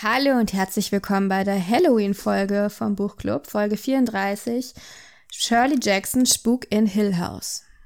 Hallo und herzlich willkommen bei der Halloween-Folge vom Buchclub, Folge 34, Shirley Jackson Spuk in Hill House.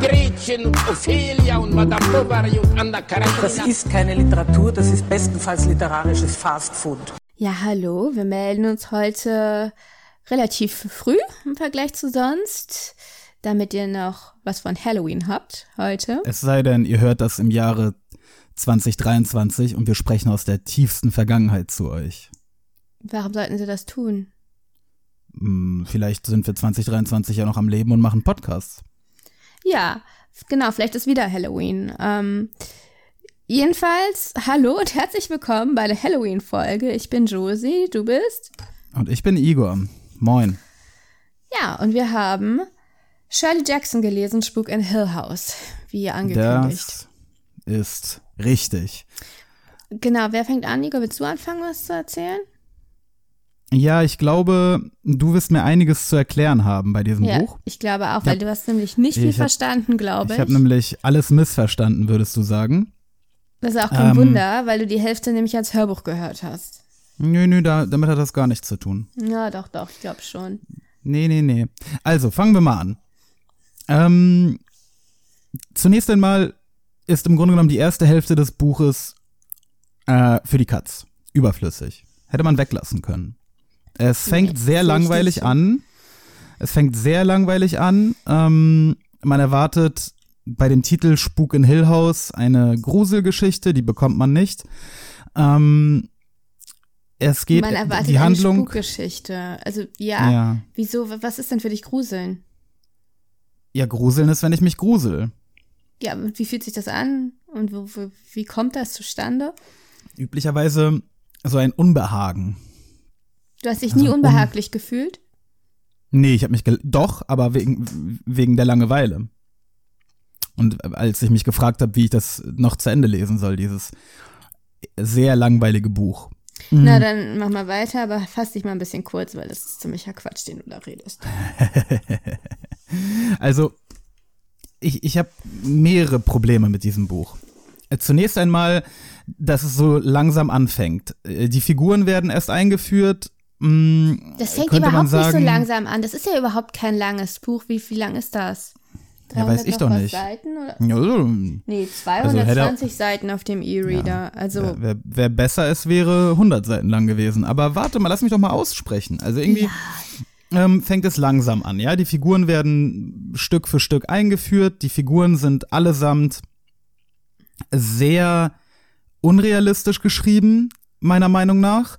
Gretchen und Ophelia und Madame Bovary und Anna Karenina. Das ist keine Literatur, das ist bestenfalls literarisches Fastfood. Ja, hallo, wir melden uns heute relativ früh im Vergleich zu sonst, damit ihr noch was von Halloween habt heute. Es sei denn, ihr hört das im Jahre 2023 und wir sprechen aus der tiefsten Vergangenheit zu euch. Warum sollten sie das tun? Hm, vielleicht sind wir 2023 ja noch am Leben und machen Podcasts. Ja, genau, vielleicht ist wieder Halloween. Ähm, jedenfalls, hallo und herzlich willkommen bei der Halloween-Folge. Ich bin Josie, du bist? Und ich bin Igor. Moin. Ja, und wir haben Shirley Jackson gelesen, Spuk in Hill House, wie angekündigt. Das ist richtig. Genau, wer fängt an? Igor, willst du anfangen, was zu erzählen? Ja, ich glaube, du wirst mir einiges zu erklären haben bei diesem Ja, Buch. ich glaube auch, weil du hast nämlich nicht viel hab- verstanden, glaube Ich ich. habe nämlich alles missverstanden, würdest du sagen? das ist auch kein ähm, Wunder, weil du die Hälfte nämlich als Hörbuch gehört hast. Nö, nö, da, damit hat das gar nichts zu tun. Ja, doch, doch, ich glaube schon. Nee, nee, nee. Also, fangen wir mal an. Ähm, zunächst einmal ist im Grunde genommen die erste Hälfte des Buches äh, für die Katz. Überflüssig. Hätte man weglassen können. Es fängt Nee, sehr langweilig an. Es fängt sehr langweilig an. Ähm, man erwartet bei dem Titel Spuk in Hill House eine Gruselgeschichte, die bekommt man nicht. Ähm, es geht Man erwartet die eine Handlung. Spukgeschichte. Also, ja, ja. wieso, was ist denn für dich Gruseln? ja, Gruseln ist, wenn ich mich grusel. Ja, und wie fühlt sich das an? Und wo, wo, wie kommt das zustande? üblicherweise so ein Unbehagen. Du hast dich Also nie un- unbehaglich gefühlt? Nee, ich habe mich doch, aber wegen wegen der Langeweile. Und als ich mich gefragt habe, wie ich das noch zu Ende lesen soll, dieses sehr langweilige Buch. Mhm. Na, dann mach mal weiter, aber fass dich mal ein bisschen kurz, weil das ist ziemlicher Quatsch, den du da redest. Also, ich, ich habe mehrere Probleme mit diesem Buch. Äh, Zunächst einmal, dass es so langsam anfängt. Äh, Die Figuren werden erst eingeführt. Mh, Das fängt überhaupt nicht so sagen- langsam an. Das ist ja überhaupt kein langes Buch. Wie, wie lang ist das? Ja, weiß 300 ich doch nicht. Seiten oder? Ja, so, Nee, Also hätte er- 220 Seiten auf dem E-Reader. Also, Ja, wer, wer besser ist, wäre 100 Seiten lang gewesen. Aber warte mal, lass mich doch mal aussprechen. Also irgendwie ähm, fängt es langsam an, ja. Die Figuren werden Stück für Stück eingeführt. Die Figuren sind allesamt sehr unrealistisch geschrieben, meiner Meinung nach.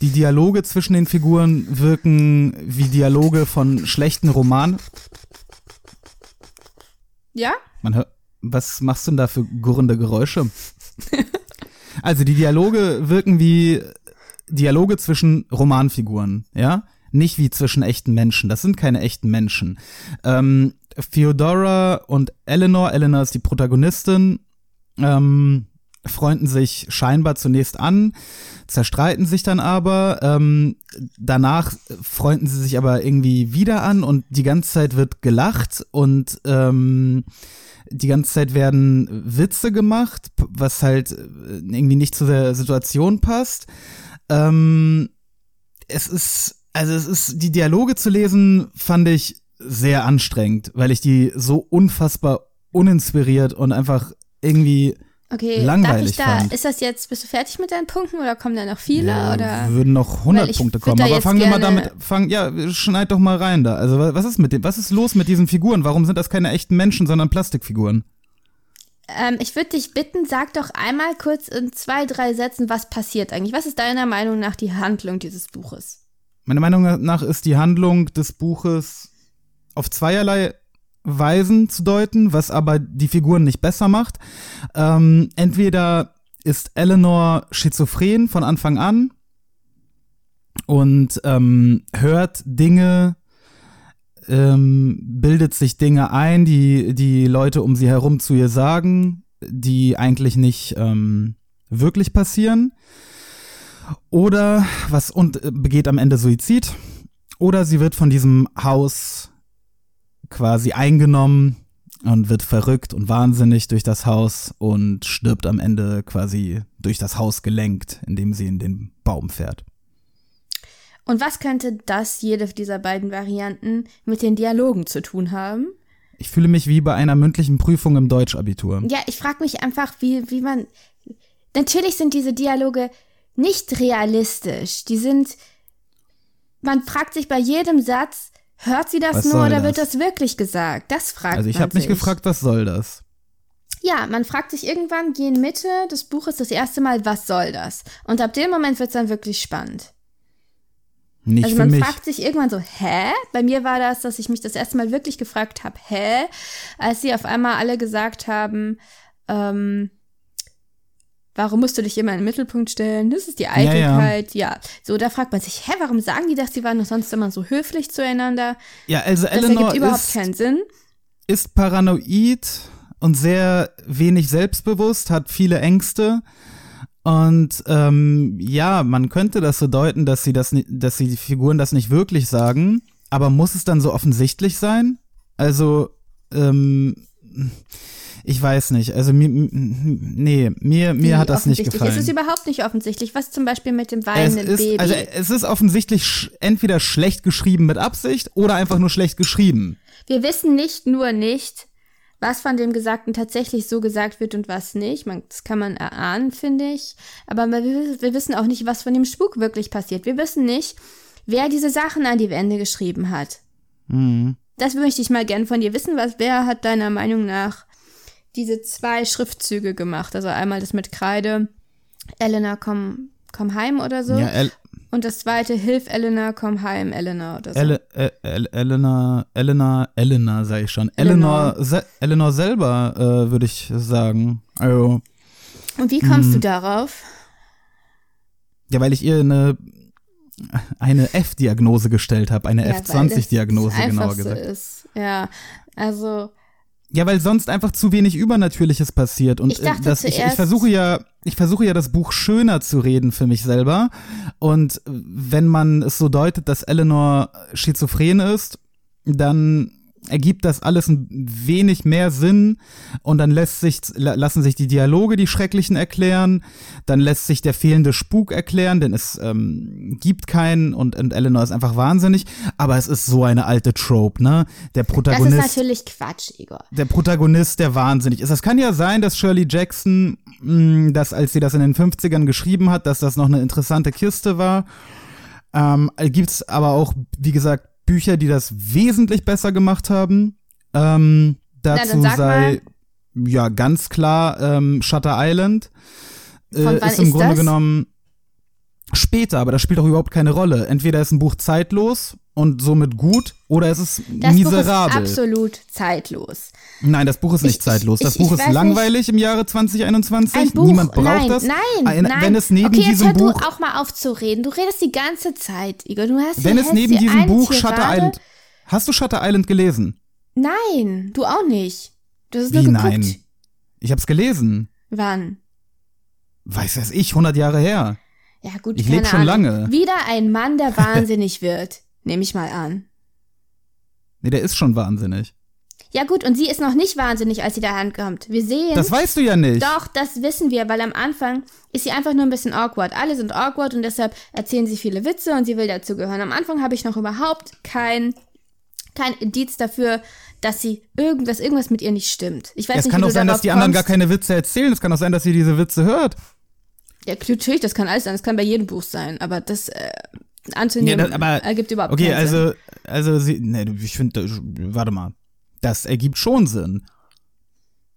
Die Dialoge zwischen den Figuren wirken wie Dialoge von schlechten Romanen. ja? Man hört, was machst du denn da für gurrende Geräusche? also die Dialoge wirken wie Dialoge zwischen Romanfiguren, ja? Nicht wie zwischen echten Menschen. Das sind keine echten Menschen. Ähm, Theodora und Eleanor, Eleanor ist die Protagonistin, ähm, freunden sich scheinbar zunächst an, zerstreiten sich dann aber. Ähm, danach freunden sie sich aber irgendwie wieder an und die ganze Zeit wird gelacht und ähm, die ganze Zeit werden Witze gemacht, was halt äh, irgendwie nicht zu der Situation passt. Ähm, es ist, also es ist, die Dialoge zu lesen, fand ich sehr anstrengend, weil ich die so unfassbar uninspiriert und einfach irgendwie Okay, Langweilig darf ich da, fand. ist das jetzt, bist du fertig mit deinen Punkten oder kommen da noch viele? Ja, oder? würden noch 100 Weil ich Punkte kommen. Aber fangen wir mal damit, fang, ja, schneid doch mal rein da. Also wa- was ist mit dem, was ist los mit diesen Figuren? Warum sind das keine echten Menschen, sondern Plastikfiguren? Ähm, ich würde dich bitten, sag doch einmal kurz in zwei, drei Sätzen, was passiert eigentlich. Was ist deiner Meinung nach die Handlung dieses Buches? Meiner Meinung nach ist die Handlung des Buches auf zweierlei Weisen zu deuten, was aber die Figuren nicht besser macht. Ähm, entweder ist Eleanor schizophren von Anfang an und ähm, hört Dinge, ähm, bildet sich Dinge ein, die die Leute um sie herum zu ihr sagen, die eigentlich nicht ähm, wirklich passieren. Oder was und äh, begeht am Ende Suizid. Oder sie wird von diesem Haus quasi eingenommen und wird verrückt und wahnsinnig durch das Haus und stirbt am Ende quasi durch das Haus gelenkt, indem sie in den Baum fährt. Und was könnte das, jede dieser beiden Varianten, mit den Dialogen zu tun haben? Ich fühle mich wie bei einer mündlichen Prüfung im Deutschabitur. Ja, ich frage mich einfach, wie, wie man. Natürlich sind diese Dialoge nicht realistisch. Die sind. Man fragt sich bei jedem Satz, hört sie das Was nur oder wird das? das wirklich gesagt? Das fragt Also ich habe mich gefragt, was soll das? Ja, man fragt sich irgendwann gegen Mitte des Buches das erste Mal, was soll das? Und ab dem Moment wird es dann wirklich spannend. Nicht also man fragt sich irgendwann so, hä? Bei mir war das, dass ich mich das erste Mal wirklich gefragt habe, hä? Als sie auf einmal alle gesagt haben, ähm, warum musst du dich immer in den Mittelpunkt stellen? Das ist die ja. Eitelkeit. Ja, So, da fragt man sich, hä, warum sagen die das? Die waren doch sonst immer so höflich zueinander. Ja, also Das Eleanor ergibt überhaupt ist, keinen Sinn. ist paranoid und sehr wenig selbstbewusst, hat viele Ängste. Und ähm, ja, man könnte das so deuten, dass sie das, dass sie die Figuren das nicht wirklich sagen, aber muss es dann so offensichtlich sein? Also, ähm, ich weiß nicht. Also mir, nee, mir, Wie mir hat das nicht gefallen. Es ist überhaupt nicht offensichtlich. Was zum Beispiel mit dem es weinenden ist, Baby. also es ist offensichtlich sch entweder schlecht geschrieben mit Absicht oder einfach nur schlecht geschrieben. Wir wissen nicht nur nicht, was von dem Gesagten tatsächlich so gesagt wird und was nicht. Man, das kann man erahnen, finde ich. Aber wir, wir wissen auch nicht, was von dem Spuk wirklich passiert. Wir wissen nicht, wer diese Sachen an die Wände geschrieben hat. Mhm. Das möchte ich mal gern von dir wissen. Was, wer hat deiner Meinung nach diese zwei Schriftzüge gemacht? Also einmal das mit Kreide, Elena, komm, komm heim oder so. Ja, El und das zweite, Hilf Elena, komm heim, Elena oder so. El El El Elena, Elena, Elena, sag ich schon. Eleanor. Eleanor, Se Eleanor selber, äh, würde ich sagen. Also, und wie kommst Mhm. du darauf? ja, weil ich ihr eine, eine F-Diagnose gestellt habe, eine Ja, weil das F20-Diagnose, das genauer gesagt. Ist. Ja, also Ja, weil sonst einfach zu wenig Übernatürliches passiert. Und Ich dachte äh, das, ich, ich versuche ja, ich versuche ja das Buch schöner zu reden für mich selber. Und wenn man es so deutet, dass Eleanor schizophren ist, dann ergibt das alles ein wenig mehr Sinn und dann lässt sich, la- lassen sich die Dialoge, die schrecklichen erklären, dann lässt sich der fehlende Spuk erklären, denn es ähm, gibt keinen und, und Eleanor ist einfach wahnsinnig, aber es ist so eine alte Trope, ne? Der das Protagonist ist natürlich Quatsch, Igor. der Protagonist, der wahnsinnig ist. Es kann ja sein, dass Shirley Jackson, mh, dass als sie das in den 50ern geschrieben hat, dass das noch eine interessante Kiste war. Ähm, gibt's aber auch, wie gesagt, Bücher, die das wesentlich besser gemacht haben. Ähm, dazu sag sei ja ganz klar ähm, Shutter Island. Äh, ist im ist Grunde das? genommen später, aber das spielt auch überhaupt keine Rolle. Entweder ist ein Buch zeitlos und somit gut, oder es ist Das miserabel. Buch ist absolut zeitlos. Nein, das Buch ist nicht Ich- zeitlos. Das ich- Buch ich ist weiß langweilig im Jahre 2021. Ein Buch, Niemand braucht nein, das. nein, Ein- nein. Wenn es neben okay, jetzt diesem hör Buch, du auch mal auf zu reden. Du redest die ganze Zeit, Igor. Du hast wenn es neben diesem Buch Shutter Tirade. Island, hast du Shutter Island gelesen? Nein, du auch nicht. Du hast Wie nur geguckt. nein? Ich hab's gelesen. Wann? Weiß das ich, 100 Jahre her. Ja, gut, Ich keine leb schon Ahnung. lange. Wieder ein Mann, der wahnsinnig wird. Nehme ich mal an. Nee, der ist schon wahnsinnig. Ja, gut, und sie ist noch nicht wahnsinnig, als sie da ankommt. Wir sehen. Das weißt du ja nicht. Doch, das wissen wir, weil am Anfang ist sie einfach nur ein bisschen awkward. Alle sind awkward und deshalb erzählen sie viele Witze und sie will dazugehören. Am Anfang habe ich noch überhaupt kein, kein Indiz dafür, dass sie irgendwas, irgendwas mit ihr nicht stimmt. Ich weiß es nicht, kann du sein, dass die anderen gar kommst. keine Witze erzählen. Es kann auch sein, dass sie diese Witze hört. Ja, natürlich, das kann alles sein. Das kann bei jedem Buch sein. Aber das äh, Ja, anzunehmen das, aber ergibt überhaupt Okay, keinen Sinn. also, also sie, nee, ich finde, warte mal, das ergibt schon Sinn.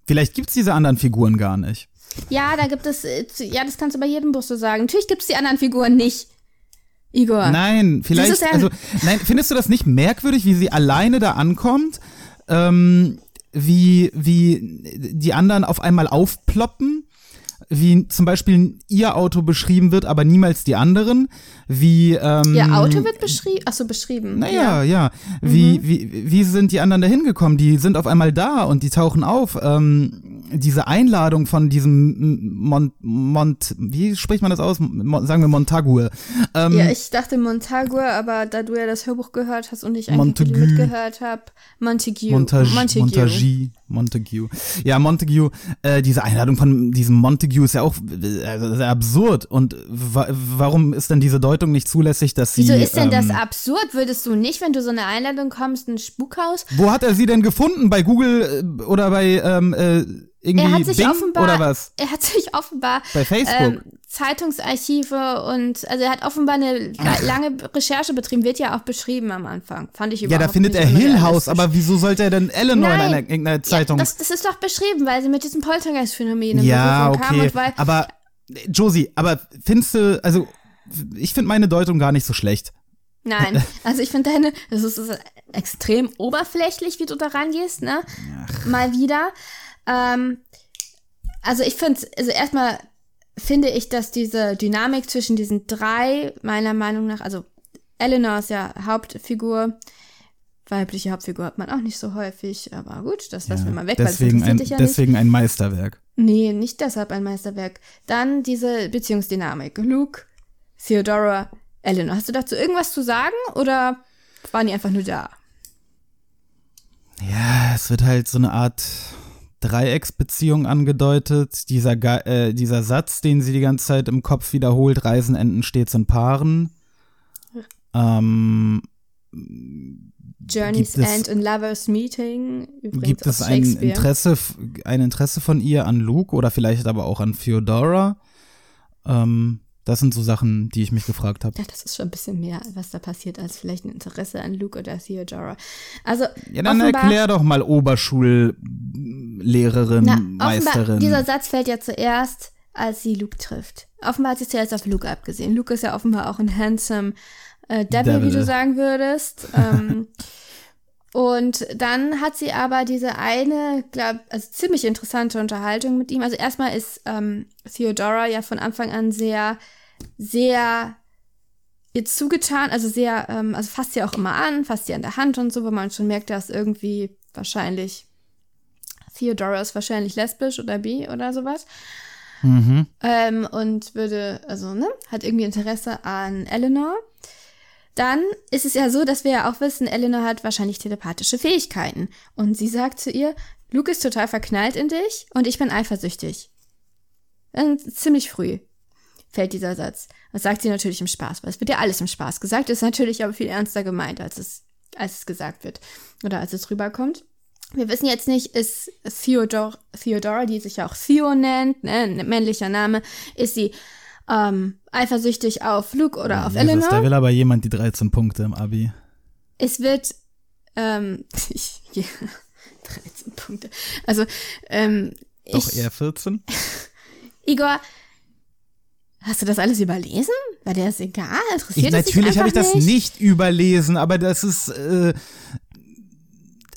Vielleicht gibt's diese anderen Figuren gar nicht. Ja, da gibt es, äh, ja, das kannst du bei jedem Buch so sagen. Natürlich gibt es die anderen Figuren nicht. Igor. Nein, vielleicht, also, nein, findest du das nicht merkwürdig, wie sie alleine da ankommt? Ähm, wie, wie die anderen auf einmal aufploppen? Wie zum Beispiel ihr Auto beschrieben wird, aber niemals die anderen. Wie ähm, Ihr Auto wird beschrieben. Achso, beschrieben. Naja, ja. Wie, wie, wie sind die anderen da hingekommen? Die sind auf einmal da und die tauchen auf. Ähm, diese Einladung von diesem Mont, Mont wie spricht man das aus? Mon, sagen wir Montague. Ähm, Ja, ich dachte Montague, aber da du ja das Hörbuch gehört hast und ich eigentlich mitgehört habe, Montague. Montage, Montague. Montagie, Montague. Ja, Montague, äh, diese Einladung von diesem Montague ist ja auch äh, sehr absurd. Und wa warum ist denn diese Deutung nicht zulässig, dass sie. Wieso ist denn das ähm, absurd? Würdest du nicht, wenn du so eine Einladung kommst, ein Spukhaus? Wo hat er sie denn gefunden? Bei Google äh, oder bei ähm, äh, irgendwie Er hat sich Bing offenbar, oder was? er hat sich offenbar Bei Facebook? Ähm, Zeitungsarchive und also er hat offenbar eine la- lange Recherche betrieben, wird ja auch beschrieben am Anfang. Fand ich Ja, überhaupt da findet er Hill House, aber wieso sollte er denn Eleanor in Nein. einer, irgendeiner Zeitung? Ja, das, das ist doch beschrieben, weil sie mit diesem Poltergeist-Phänomen in Ja, Berührung kam okay. und weil Aber Josie, aber findest du, also ich finde meine Deutung gar nicht so schlecht. Nein, also ich finde deine, das ist, das ist extrem oberflächlich, wie du da rangehst, ne? Mal wieder. Ähm, also ich finde, also erstmal finde ich, dass diese Dynamik zwischen diesen drei, meiner Meinung nach, also Eleanor ist ja Hauptfigur, weibliche Hauptfigur hat man auch nicht so häufig, aber gut, das lassen wir mal weg, deswegen, weil das ein, ja nicht. deswegen ein Meisterwerk. Nee, nicht deshalb ein Meisterwerk. Dann diese Beziehungsdynamik. Luke, Theodora, Eleanor. Hast du dazu irgendwas zu sagen oder waren die einfach nur da? Ja, es wird halt so eine Art Dreiecksbeziehung angedeutet. Dieser, Ge äh, dieser Satz, den sie die ganze Zeit im Kopf wiederholt, Reisen enden stets in Paaren. Ähm, Journey's Gibt es- End and Lovers Meeting. Übrigens gibt es ein. Interesse, ein Interesse von ihr an Luke oder vielleicht aber auch an Theodora? Ähm, das sind so Sachen, die ich mich gefragt habe. Ja, das ist schon ein bisschen mehr, was da passiert, als vielleicht ein Interesse an Luke oder Theodora. Also, Ja, dann erklär doch mal Oberschullehrerin, na, offenbar, Meisterin. dieser Satz fällt ja zuerst, als sie Luke trifft. Offenbar hat sie zuerst auf Luke abgesehen. Luke ist ja offenbar auch ein handsome äh, Devil, Devil. wie du sagen würdest. ähm, und dann hat sie aber diese eine, glaub, also ziemlich interessante Unterhaltung mit ihm. Also erstmal ist ähm, Theodora ja von Anfang an sehr, sehr ihr zugetan, also sehr, ähm, also fasst sie auch immer an, fasst sie an der Hand und so, wo man schon merkt, dass irgendwie wahrscheinlich Theodora ist wahrscheinlich lesbisch oder bi oder sowas. Mhm. Ähm, und würde, also, ne, hat irgendwie Interesse an Eleanor. Dann ist es ja so, dass wir ja auch wissen, Eleanor hat wahrscheinlich telepathische Fähigkeiten. Und sie sagt zu ihr, Luke ist total verknallt in dich und ich bin eifersüchtig. Dann ziemlich früh fällt dieser Satz. Das sagt sie natürlich im Spaß, weil es wird ja alles im Spaß gesagt, ist natürlich aber viel ernster gemeint, als es, als es gesagt wird oder als es rüberkommt. Wir wissen jetzt nicht, ist Theodor, Theodora, die sich ja auch Theo nennt, ne, männlicher Name, ist sie ähm, eifersüchtig auf Luke oder auf Jesus, Eleanor? da will aber jemand die 13 Punkte im Abi. es wird ähm, ich, ja, 13 Punkte. Also, ähm, Doch ich, eher 14? Igor, hast du das alles überlesen? War dir das egal? Interessiert Ich, es dich natürlich habe ich das nicht überlesen, aber das ist, äh,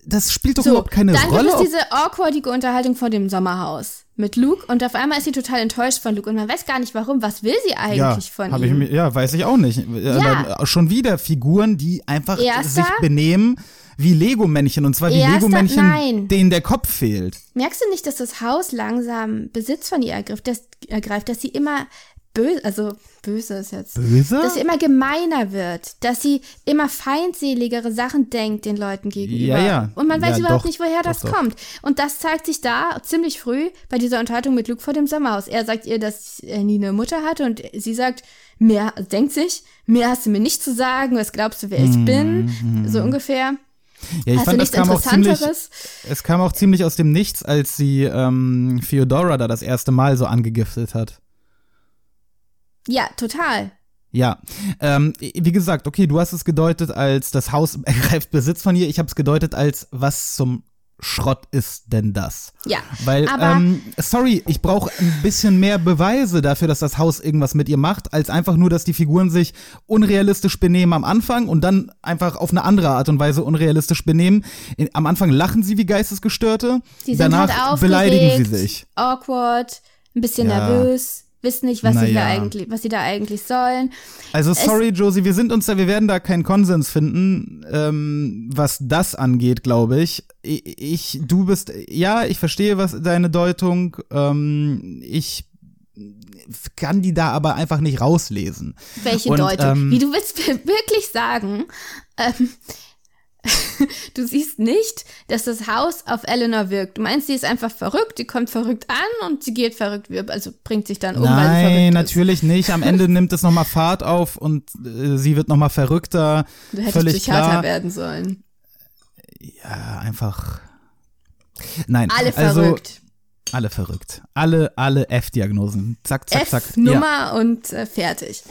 das spielt doch überhaupt keine dann Rolle. gibt es diese awkwardige Unterhaltung vor dem Sommerhaus mit Luke und auf einmal ist sie total enttäuscht von Luke und man weiß gar nicht warum. Was will sie eigentlich ja, von ich ihm? mir, ja, weiß ich auch nicht. Ja. Schon wieder Figuren, die einfach Erster? sich benehmen wie Lego-Männchen. Und zwar wie? Lego-Männchen, denen der Kopf fehlt. Merkst du nicht, dass das Haus langsam Besitz von ihr ergreift, dass, ergreift, dass sie immer böse, also böse ist jetzt, Böse? dass sie immer gemeiner wird, dass sie immer feindseligere Sachen denkt den Leuten gegenüber. Ja, ja. Und man weiß Ja, überhaupt doch, nicht, woher das doch. kommt. Und das zeigt sich da ziemlich früh bei dieser Unterhaltung mit Luke vor dem Sommerhaus. Er sagt ihr, dass er nie eine Mutter hatte und sie sagt, mehr, denkt sich, mehr hast du mir nicht zu sagen, was glaubst du, wer ich Mhm, bin? So ungefähr. Ja, ich Hast fand, das nichts kam auch ziemlich, Interessanteres? es kam auch ziemlich aus dem Nichts, als sie ähm, Theodora da das erste Mal so angegiftet hat. Ja, total. Ja, ähm, wie gesagt, okay, du hast es gedeutet als das Haus ergreift Besitz von ihr. Ich habe es gedeutet als was zum Schrott ist denn das? Ja, Weil, aber ähm, sorry, ich brauche ein bisschen mehr Beweise dafür, dass das Haus irgendwas mit ihr macht, als einfach nur, dass die Figuren sich unrealistisch benehmen am Anfang und dann einfach auf eine andere Art und Weise unrealistisch benehmen. In, am Anfang lachen sie wie Geistesgestörte, die sind danach halt beleidigen sie sich. awkward, ein bisschen Ja. nervös, wissen nicht, was sie Naja. da eigentlich, was sie da eigentlich sollen. Also sorry, Josie, wir sind uns da, wir werden da keinen Konsens finden, ähm, was das angeht, glaube ich. ich. Du bist, ja, ich verstehe was deine Deutung. Ähm, ich kann die da aber einfach nicht rauslesen. Welche Und, Deutung? ähm, Wie du willst wirklich sagen, ähm, du siehst nicht, dass das Haus auf Eleanor wirkt. Du meinst, sie ist einfach verrückt, die kommt verrückt an und sie geht verrückt, also bringt sich dann um, Nein, natürlich nicht. Am Ende nimmt es nochmal Fahrt auf und äh, sie wird nochmal verrückter. ist. Du hättest Völlig Psychiater klar. werden sollen. Ja, einfach. Nein, Alle also, verrückt. Alle verrückt. Alle, alle F-Diagnosen. Zack, zack, zack. F, Nummer und äh, fertig.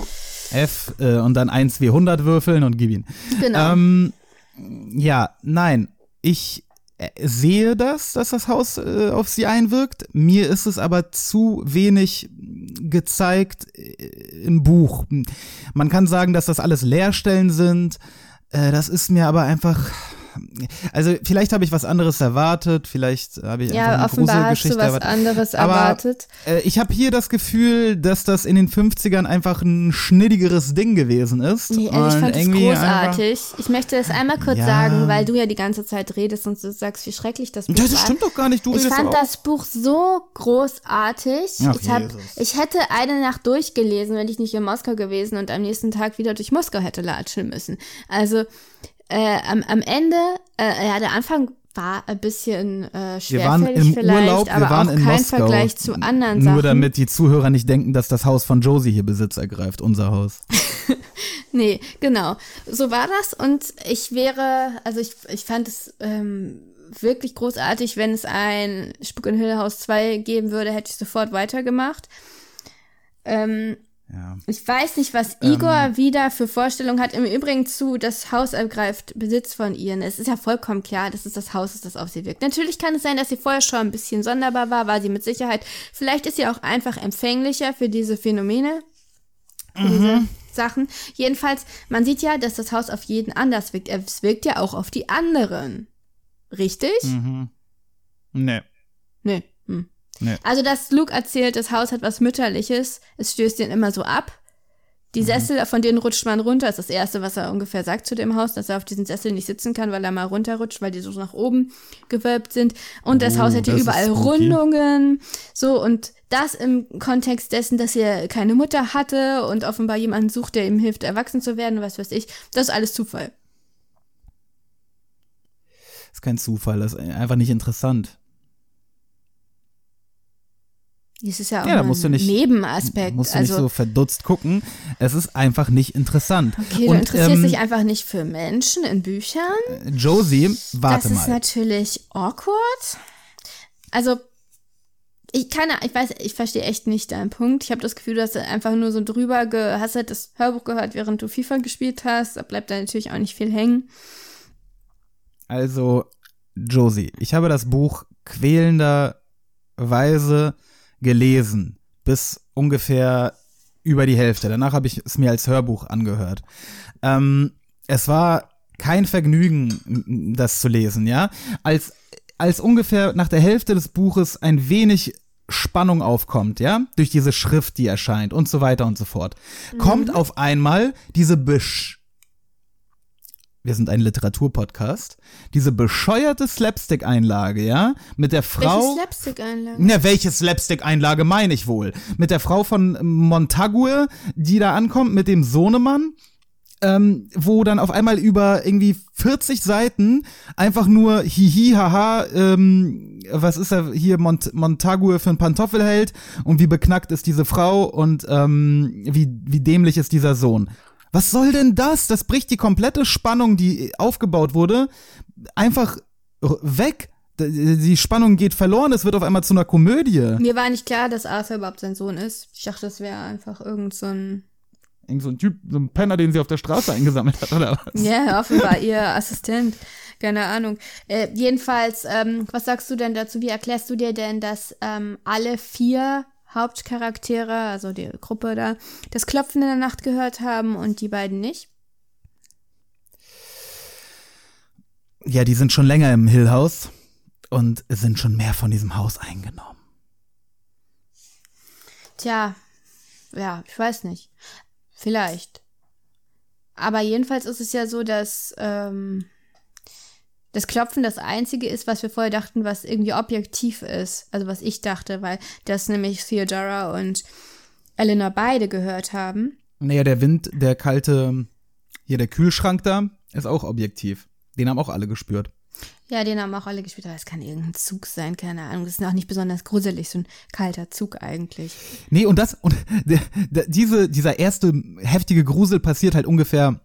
Ja, F äh, und dann 1 wie 100 würfeln und gib ihn. Genau. Ähm, ja, nein. Ich äh, sehe das, dass das Haus äh, auf sie einwirkt. Mir ist es aber zu wenig gezeigt äh, im Buch. Man kann sagen, dass das alles Leerstellen sind. Äh, das ist mir aber einfach. Also vielleicht habe ich was anderes erwartet, vielleicht habe ich einfach ja, eine offenbar hast du Gruselgeschichte was erwartet. anderes Aber, erwartet. Äh, ich habe hier das Gefühl, dass das in den 50ern einfach ein schnittigeres Ding gewesen ist. Nee, also ich fand es großartig. Ich möchte das einmal kurz Ja. sagen, weil du ja die ganze Zeit redest und du sagst, wie schrecklich das Buch Einfach, das war. stimmt doch gar nicht, du Ich fand auch. das Buch so großartig. Ach, ich, hab, ich hätte eine Nacht durchgelesen, wenn ich nicht in Moskau gewesen und am nächsten Tag wieder durch Moskau hätte latschen müssen. Also äh, am, am Ende, äh, ja, der Anfang war ein bisschen äh, Wir waren schwerfällig im vielleicht, Urlaub, aber wir waren auch in kein Moskau. Vergleich zu anderen Nur Sachen. damit die Zuhörer nicht denken, dass das Haus von Josie hier Besitz ergreift, unser Haus. Nee, genau. So war das und ich wäre, also ich, ich fand es ähm, wirklich großartig, wenn es ein Spuk in Hill House 2 geben würde, hätte ich sofort weitergemacht. Ähm, Ja. ich weiß nicht, was Igor wieder für Vorstellungen hat. Im Übrigen zu, das Haus ergreift Besitz von ihr. Es ist ja vollkommen klar, dass es das Haus ist, das auf sie wirkt. Natürlich kann es sein, dass sie vorher schon ein bisschen sonderbar war, war sie mit Sicherheit. Vielleicht ist sie auch einfach empfänglicher für diese Phänomene, für diese Sachen. Jedenfalls, man sieht ja, dass das Haus auf jeden anders wirkt. Es wirkt ja auch auf die anderen. Richtig? Mhm. Nee. Nee. Nee. Also, dass Luke erzählt, das Haus hat was Mütterliches, es stößt ihn immer so ab. Die Mhm. Sessel, von denen rutscht man runter, ist das Erste, was er ungefähr sagt zu dem Haus, dass er auf diesen Sessel nicht sitzen kann, weil er mal runterrutscht, weil die so nach oben gewölbt sind. Und das Oh, Haus hat ja das überall. Rundungen. So, und das im Kontext dessen, dass er keine Mutter hatte und offenbar jemanden sucht, der ihm hilft, erwachsen zu werden, was weiß ich. Das ist alles Zufall. ist kein Zufall, das ist einfach nicht interessant. Das ist ja auch Ja, da musst du ein nicht- Nebenaspekt. Musst du also, nicht so verdutzt gucken. Es ist einfach nicht interessant. okay, du Und interessierst ähm, dich einfach nicht für Menschen in Büchern. Josie, warte das ist mal. natürlich awkward. Also, ich keine, ich weiß, ich verstehe echt nicht deinen Punkt. Ich habe das Gefühl, du hast einfach nur so drüber, ge, hast halt das Hörbuch gehört, während du FIFA gespielt hast. Da bleibt da natürlich auch nicht viel hängen. Also, Josie, ich habe das Buch quälenderweise gelesen. Bis ungefähr über die Hälfte. Danach habe ich es mir als Hörbuch angehört. Ähm, es war kein Vergnügen, das zu lesen, ja. Als, als ungefähr nach der Hälfte des Buches ein wenig Spannung aufkommt, ja, durch diese Schrift, die erscheint und so weiter und so fort, kommt auf einmal diese Besch wir sind ein Literaturpodcast, diese bescheuerte Slapstick-Einlage, ja, mit der Frau. Welche Slapstick-Einlage? Na, welche Slapstick-Einlage meine ich wohl? Mit der Frau von Montague, die da ankommt, mit dem Sohnemann, ähm, wo dann auf einmal über irgendwie 40 Seiten einfach nur hihi, haha, ähm, was ist er hier Mont Montague für ein Pantoffelheld und wie beknackt ist diese Frau und ähm, wie, wie dämlich ist dieser Sohn. Was soll denn das? Das bricht die komplette Spannung, die aufgebaut wurde, einfach weg. Die Spannung geht verloren, es wird auf einmal zu einer Komödie. Mir war nicht klar, dass Arthur überhaupt sein Sohn ist. Ich dachte, das wäre einfach irgend so ein, Irgend so ein Typ, so ein Penner, den sie auf der Straße eingesammelt hat, oder was? ja, offenbar ihr Assistent. Keine Ahnung. Äh, jedenfalls, ähm, was sagst du denn dazu? Wie erklärst du dir denn, dass ähm, alle vier Hauptcharaktere, also die Gruppe da, das Klopfen in der Nacht gehört haben und die beiden nicht? Ja, die sind schon länger im Hill House und sind schon mehr von diesem Haus eingenommen. Tja, ja, ich weiß nicht. Vielleicht. Aber jedenfalls ist es ja so, dass ähm, das Klopfen das Einzige ist, was wir vorher dachten, was irgendwie objektiv ist. Also was ich dachte, weil das nämlich Theodora und Eleanor beide gehört haben. Naja, der Wind, der kalte, hier der Kühlschrank da, ist auch objektiv. Den haben auch alle gespürt. Ja, den haben auch alle gespielt, aber es kann irgendein Zug sein, keine Ahnung. Das ist auch nicht besonders gruselig, so ein kalter Zug eigentlich. Nee, und das, und der, der, diese, dieser erste heftige Grusel passiert halt ungefähr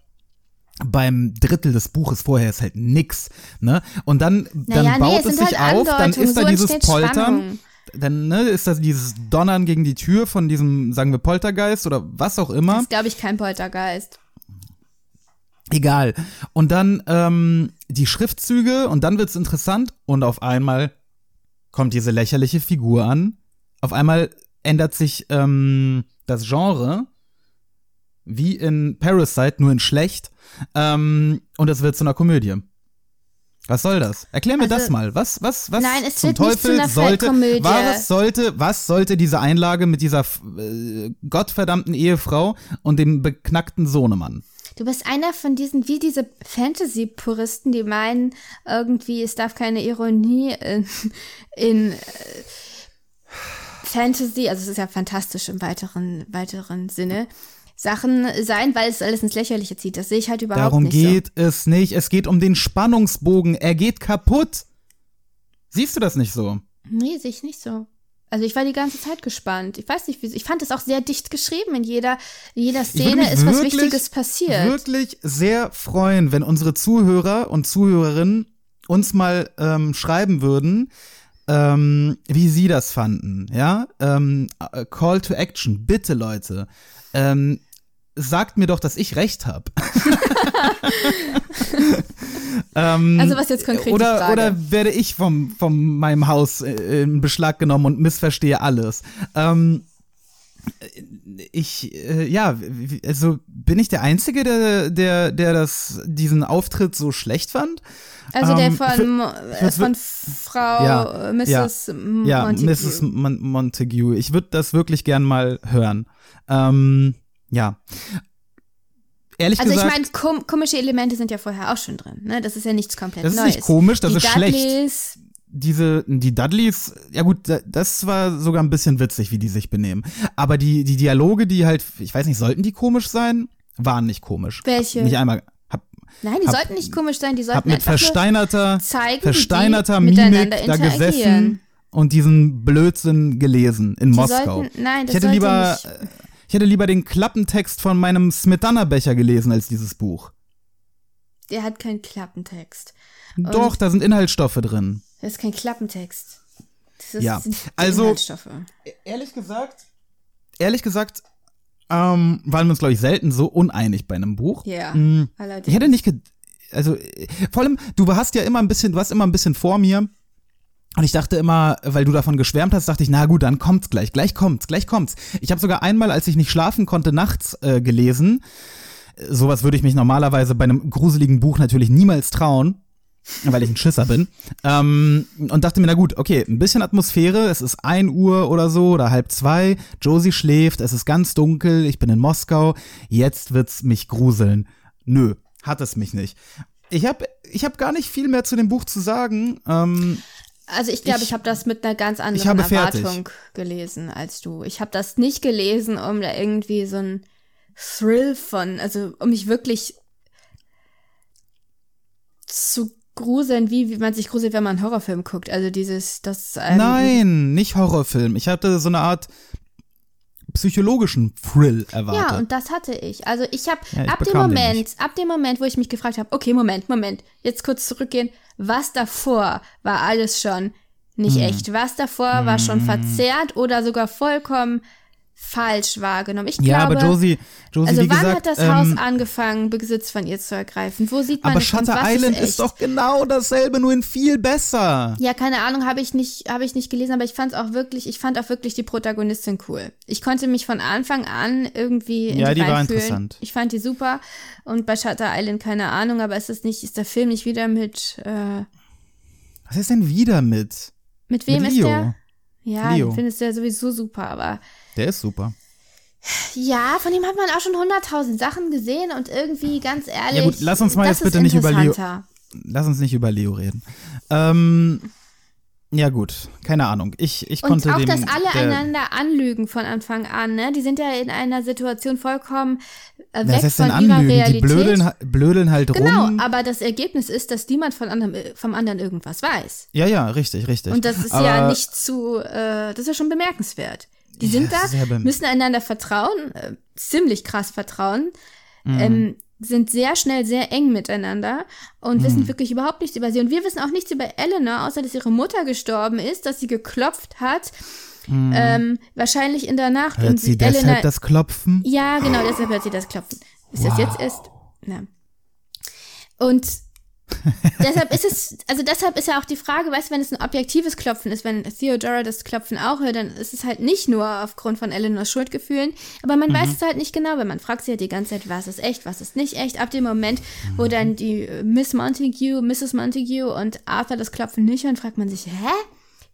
beim Drittel des Buches vorher ist halt nix, ne? Und dann, dann Naja, nee, baut es es sich halt auf, dann ist da so dieses Poltern, dann ne, ist das dieses Donnern gegen die Tür von diesem, sagen wir, Poltergeist oder was auch immer. Das ist, glaube ich, kein Poltergeist. Egal. Und dann ähm, die Schriftzüge und dann wird's interessant und auf einmal kommt diese lächerliche Figur an. Auf einmal ändert sich ähm, das Genre wie in Parasite, nur in schlecht. Ähm, und es wird zu einer Komödie. Was soll das? Erklär mir Also- das mal. Was, was, was Nein, es zum zu Teufel einer sollte, Komödie. was sollte, was sollte diese Einlage mit dieser äh, gottverdammten Ehefrau und dem beknackten Sohnemann? Du bist einer von diesen, wie diese Fantasy-Puristen, die meinen, irgendwie, es darf keine Ironie in, in äh, Fantasy, also es ist ja fantastisch im weiteren, weiteren Sinne, Sachen sein, weil es alles ins Lächerliche zieht. Das sehe ich halt überhaupt Darum nicht geht es nicht. Es geht um den Spannungsbogen. Er geht kaputt. Siehst du das nicht so? so. Nee, sehe ich nicht so. Also ich war die ganze Zeit gespannt. Ich weiß nicht, wie ich fand es auch sehr dicht geschrieben. In jeder, in jeder Ich würde Szene mich ist was wirklich, Wichtiges passiert. Wirklich sehr freuen, wenn unsere Zuhörer und Zuhörerinnen uns mal ähm, schreiben würden, ähm, wie sie das fanden. Ja, ähm, äh, Call to Action, bitte Leute. Ähm, sagt mir doch, dass ich recht habe. ähm, Also was jetzt konkret oder, Frage? oder werde ich vom, von meinem Haus äh, in Beschlag genommen und missverstehe alles? Ähm, ich, äh, ja, also bin ich der Einzige, der, der, der das, diesen Auftritt so schlecht fand? Also der Ähm, von, für- äh, von Frau Ja, Mrs. Ja, Montague. Mrs. Mon Montague. Ich würde das wirklich gern mal hören. Ähm, ja. Ehrlich Also ich gesagt, meine, kom komische Elemente sind ja vorher auch schon drin. Ne? Das ist ja nichts komplett Das ist Neues. nicht komisch, das die ist schlecht. Dudleys, diese, die Dudleys, ja gut, da- das war sogar ein bisschen witzig, wie die sich benehmen. Aber die, die Dialoge, die halt, ich weiß nicht, sollten die komisch sein? Waren nicht komisch. Welche? Hab Nicht einmal, hab, Nein, die Hab- sollten nicht komisch sein, die hab sollten mit einfach nur versteinerter, zeigen, versteinerter Mimik da gesessen und diesen Blödsinn gelesen in Die Moskau. sollten- nein, das ich hätte lieber, nicht- ich hätte lieber den Klappentext von meinem Smetana-Becher gelesen als dieses Buch. Der hat keinen Klappentext. Doch, da sind Inhaltsstoffe drin. Das ist kein Klappentext. Das ist, Ja, also- Inhaltsstoffe. Ehrlich gesagt, ehrlich gesagt, ähm, waren wir uns, glaube ich, selten so uneinig bei einem Buch. Ja, Mm, allerdings. Ich hätte nicht, also äh, vor allem, du hast ja immer ein bisschen, du hast immer ein bisschen vor mir. Und ich dachte immer, weil du davon geschwärmt hast, dachte ich, na gut, dann kommt's gleich, gleich kommt's, gleich kommt's. Ich habe sogar einmal, als ich nicht schlafen konnte, nachts äh, gelesen. Sowas würde ich mich normalerweise bei einem gruseligen Buch natürlich niemals trauen, weil ich ein Schisser bin. Ähm, und dachte mir, na gut, okay, ein bisschen Atmosphäre, es ist ein Uhr oder so oder halb zwei, Josie schläft, es ist ganz dunkel, ich bin in Moskau, jetzt wird's mich gruseln. Nö, hat es mich nicht. Ich habe ich hab gar nicht viel mehr zu dem Buch zu sagen. Ähm, Also ich glaube, Ich- ich, habe das mit einer ganz anderen habe fertig. Erwartung gelesen als du. Ich habe das nicht gelesen, um da irgendwie so ein Thrill von, also um mich wirklich zu gruseln, wie, wie man sich gruselt, wenn man einen Horrorfilm guckt. Also dieses, das ähm, nein, nicht Horrorfilm. Ich hatte so eine Art psychologischen Thrill erwartet. Ja, und das hatte ich. Also ich habe Ja, ab dem Moment, ab dem Moment, wo ich mich gefragt habe, okay, Moment, Moment, jetzt kurz zurückgehen, was davor war alles schon nicht Hm. echt, was davor war schon verzerrt oder sogar vollkommen falsch wahrgenommen. Ich ja, glaube, aber Josie, Josie, also wann gesagt, hat das ähm, Haus angefangen, Besitz von ihr zu ergreifen? Wo sieht man aber Shutter Island ist, ist, doch genau dasselbe, nur in viel besser. Ja, keine Ahnung, habe ich nicht, habe ich nicht gelesen, aber ich fand auch wirklich, ich fand auch wirklich die Protagonistin cool. Ich konnte mich von Anfang an irgendwie in Ja, die war reinfühlen. interessant. Ich fand die super und bei Shutter Island keine Ahnung, aber ist es nicht, ist der Film nicht wieder mit, äh, Was ist denn wieder mit? mit wem mit ist der? Ja, Leo. den findest du ja sowieso super, aber Der ist super. ja, von ihm hat man auch schon hunderttausend Sachen gesehen und irgendwie, ganz ehrlich. Ja gut, lass uns mal jetzt bitte nicht über Leo-. Lass uns nicht über Leo reden. Ähm, ja gut, keine Ahnung. Ich, ich Und konnte auch, dem, dass alle der, einander anlügen von Anfang an, ne? Die sind ja in einer Situation vollkommen äh, weg heißt von ihrer anlügen? Die Realität. blödeln, blödeln halt genau, rum. aber das Ergebnis ist, dass niemand von anderem, äh, vom anderen irgendwas weiß. Ja, ja, richtig, richtig. Und das ist aber, ja nicht zu, äh, das ist ja schon bemerkenswert. Die sind da, sehr bem- müssen einander vertrauen, äh, ziemlich krass vertrauen, Mhm. ähm, sind sehr schnell sehr eng miteinander und Mhm. wissen wirklich überhaupt nichts über sie. Und wir wissen auch nichts über Eleanor, außer dass ihre Mutter gestorben ist, dass sie geklopft hat, ähm, wahrscheinlich in der Nacht. Mhm. Hört und sie deshalb das Klopfen? ja, genau, deshalb hört sie das Klopfen. Bis das jetzt ist. Ja. Und deshalb ist es, also deshalb ist ja auch die Frage, weißt du, wenn es ein objektives Klopfen ist, wenn Theodora das Klopfen auch hört, dann ist es halt nicht nur aufgrund von Eleanors Schuldgefühlen, aber man weiß es halt nicht genau, weil man fragt sich halt die ganze Zeit, was ist echt, was ist nicht echt. Ab dem Moment, wo dann die äh, Miss Montague, Mrs. Montague und Arthur das Klopfen nicht hören, fragt man sich, hä?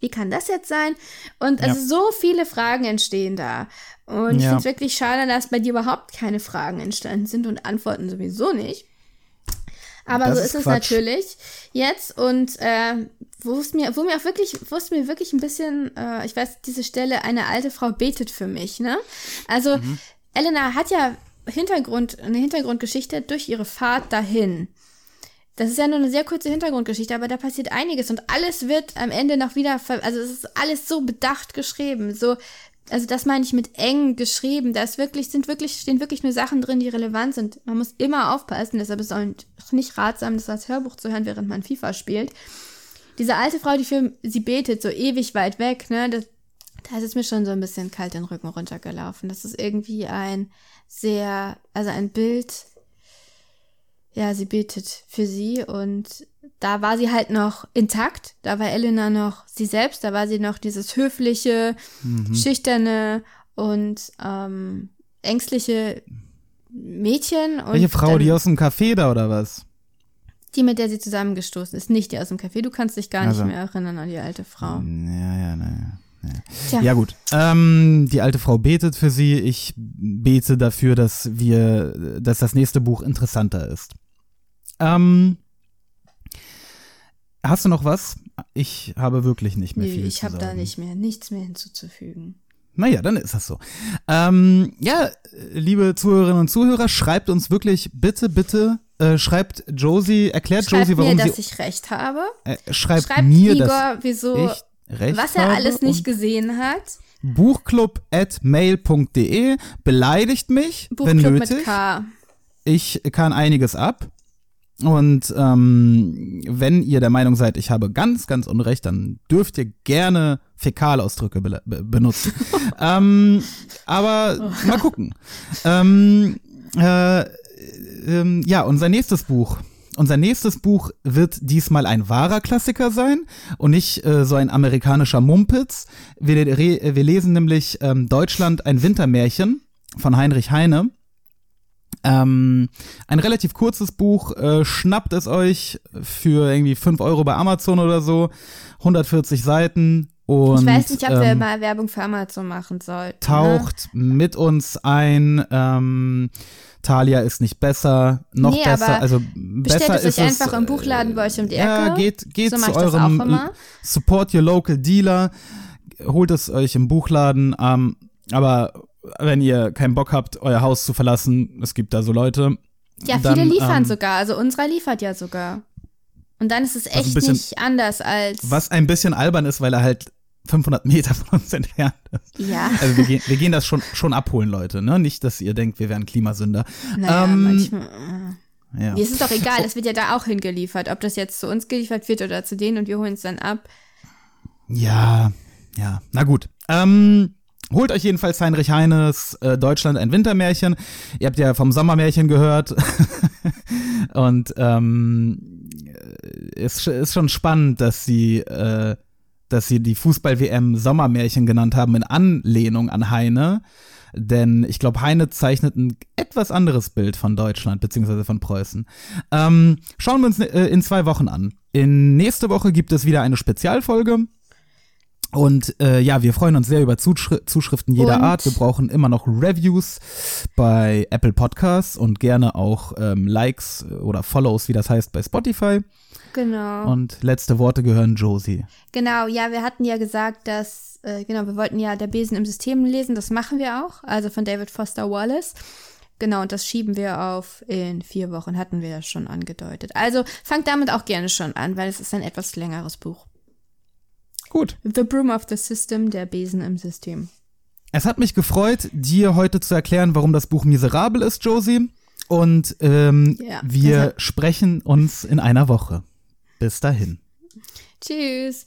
Wie kann das jetzt sein? Und also so viele Fragen entstehen da. Und ich Ja. finde es wirklich schade, dass bei dir überhaupt keine Fragen entstanden sind und Antworten sowieso nicht. Aber Das so ist ist es natürlich jetzt und äh, wo es mir, wo mir auch wirklich, wo es mir wirklich ein bisschen, äh, ich weiß, diese Stelle, eine alte Frau betet für mich, ne? Also Mhm. Elena hat ja Hintergrund, eine Hintergrundgeschichte durch ihre Fahrt dahin. Das ist ja nur eine sehr kurze Hintergrundgeschichte, aber da passiert einiges und alles wird am Ende noch wieder, also es ist alles so bedacht geschrieben, so, also das meine ich mit eng geschrieben. Da ist wirklich, sind wirklich, stehen wirklich nur Sachen drin, die relevant sind. Man muss immer aufpassen, deshalb ist es auch nicht ratsam, das als Hörbuch zu hören, während man FIFA spielt. Diese alte Frau, die für sie betet, so ewig weit weg, ne, das, da ist es mir schon so ein bisschen kalt den Rücken runtergelaufen. Das ist irgendwie ein sehr, also ein Bild, ja, sie betet für sie und da war sie halt noch intakt, da war Elena noch sie selbst, da war sie noch dieses höfliche, schüchterne und ähm, ängstliche Mädchen. Und Welche Frau, dann, die aus dem Café da oder was? die, mit der sie zusammengestoßen ist, nicht die aus dem Café. Du kannst dich gar Also. nicht mehr erinnern an die alte Frau. Ja, ja, naja. Tja, Ja gut, ähm, die alte Frau betet für sie. Ich bete dafür, dass wir, dass das nächste Buch interessanter ist. Ähm, hast du noch was? Ich habe wirklich nicht mehr nee, viel ich habe da nicht mehr, nichts mehr hinzuzufügen. Naja, dann ist das so. Ähm, ja, liebe Zuhörerinnen und Zuhörer, schreibt uns wirklich bitte, bitte, äh, schreibt Josie, erklärt Schreibt Josie, warum mir, dass sie, ich recht habe. äh, schreibt, Schreibt mir, Igor, dass wieso, ich recht was er alles nicht gesehen hat. buchclub at mail.de beleidigt mich, wenn Buchclub nötig. mit K. Ich kann einiges ab. Und ähm, wenn ihr der Meinung seid, ich habe ganz, ganz Unrecht, dann dürft ihr gerne Fäkalausdrücke be be benutzen. ähm, aber mal gucken. Ähm, äh, ähm, ja, unser nächstes Buch. Unser nächstes Buch wird diesmal ein wahrer Klassiker sein und nicht äh, so ein amerikanischer Mumpitz. Wir, wir lesen nämlich ähm, Deutschland ein Wintermärchen von Heinrich Heine. Ähm, ein relativ kurzes Buch, äh, schnappt es euch für irgendwie 5 Euro bei Amazon oder so, 140 Seiten und Ich weiß nicht, ob wir ähm, mal Werbung für Amazon machen sollten. taucht mit uns ein. Ähm, Thalia ist nicht besser, noch Nee, besser, aber also Bestellt besser es euch ist es. einfach im Buchladen bei euch um die Ja, Ecke. geht, geht So zu eurem. Support Your Local Dealer, holt es euch im Buchladen, ähm, aber wenn ihr keinen Bock habt, euer Haus zu verlassen, es gibt da so Leute. Ja, dann, viele liefern ähm, sogar. Also unserer liefert ja sogar. Und dann ist es echt bisschen- nicht anders als. Was ein bisschen albern ist, weil er halt 500 Meter von uns entfernt ist. Ja. Also wir gehen, wir gehen das schon, schon abholen, Leute. Ne? Nicht, dass ihr denkt, wir wären Klimasünder. Naja, ähm, manchmal. äh. Ja. Mir ist es doch egal, das wird ja da auch hingeliefert. Ob das jetzt zu uns geliefert wird oder zu denen und wir holen es dann ab. Ja, ja, na gut. Ähm, holt euch jedenfalls Heinrich Heines äh, Deutschland ein Wintermärchen. Ihr habt ja vom Sommermärchen gehört. Und ähm, es ist schon spannend, dass sie, äh, dass sie die Fußball-WM Sommermärchen genannt haben in Anlehnung an Heine. Denn ich glaube, Heine zeichnet ein etwas anderes Bild von Deutschland beziehungsweise von Preußen. Ähm, schauen wir uns äh, in zwei Wochen an. In nächste Woche gibt es wieder eine Spezialfolge. Und äh, ja, wir freuen uns sehr über Zuschri Zuschriften jeder Und- Art. Wir brauchen immer noch Reviews bei Apple Podcasts und gerne auch ähm, Likes oder Follows, wie das heißt, bei Spotify. Genau. Und letzte Worte gehören Josie. Genau, ja, wir hatten ja gesagt, dass, äh, genau, wir wollten ja der Besen im System lesen, das machen wir auch, also von David Foster Wallace. Genau, und das schieben wir auf in vier Wochen, hatten wir ja schon angedeutet. Also fangt damit auch gerne schon an, weil es ist ein etwas längeres Buch. Gut. The Broom of the System, der Besen im System. Es hat mich gefreut, dir heute zu erklären, warum das Buch miserabel ist, Josie. Und ähm, Ja, wir sprechen uns in einer Woche. Bis dahin. Tschüss.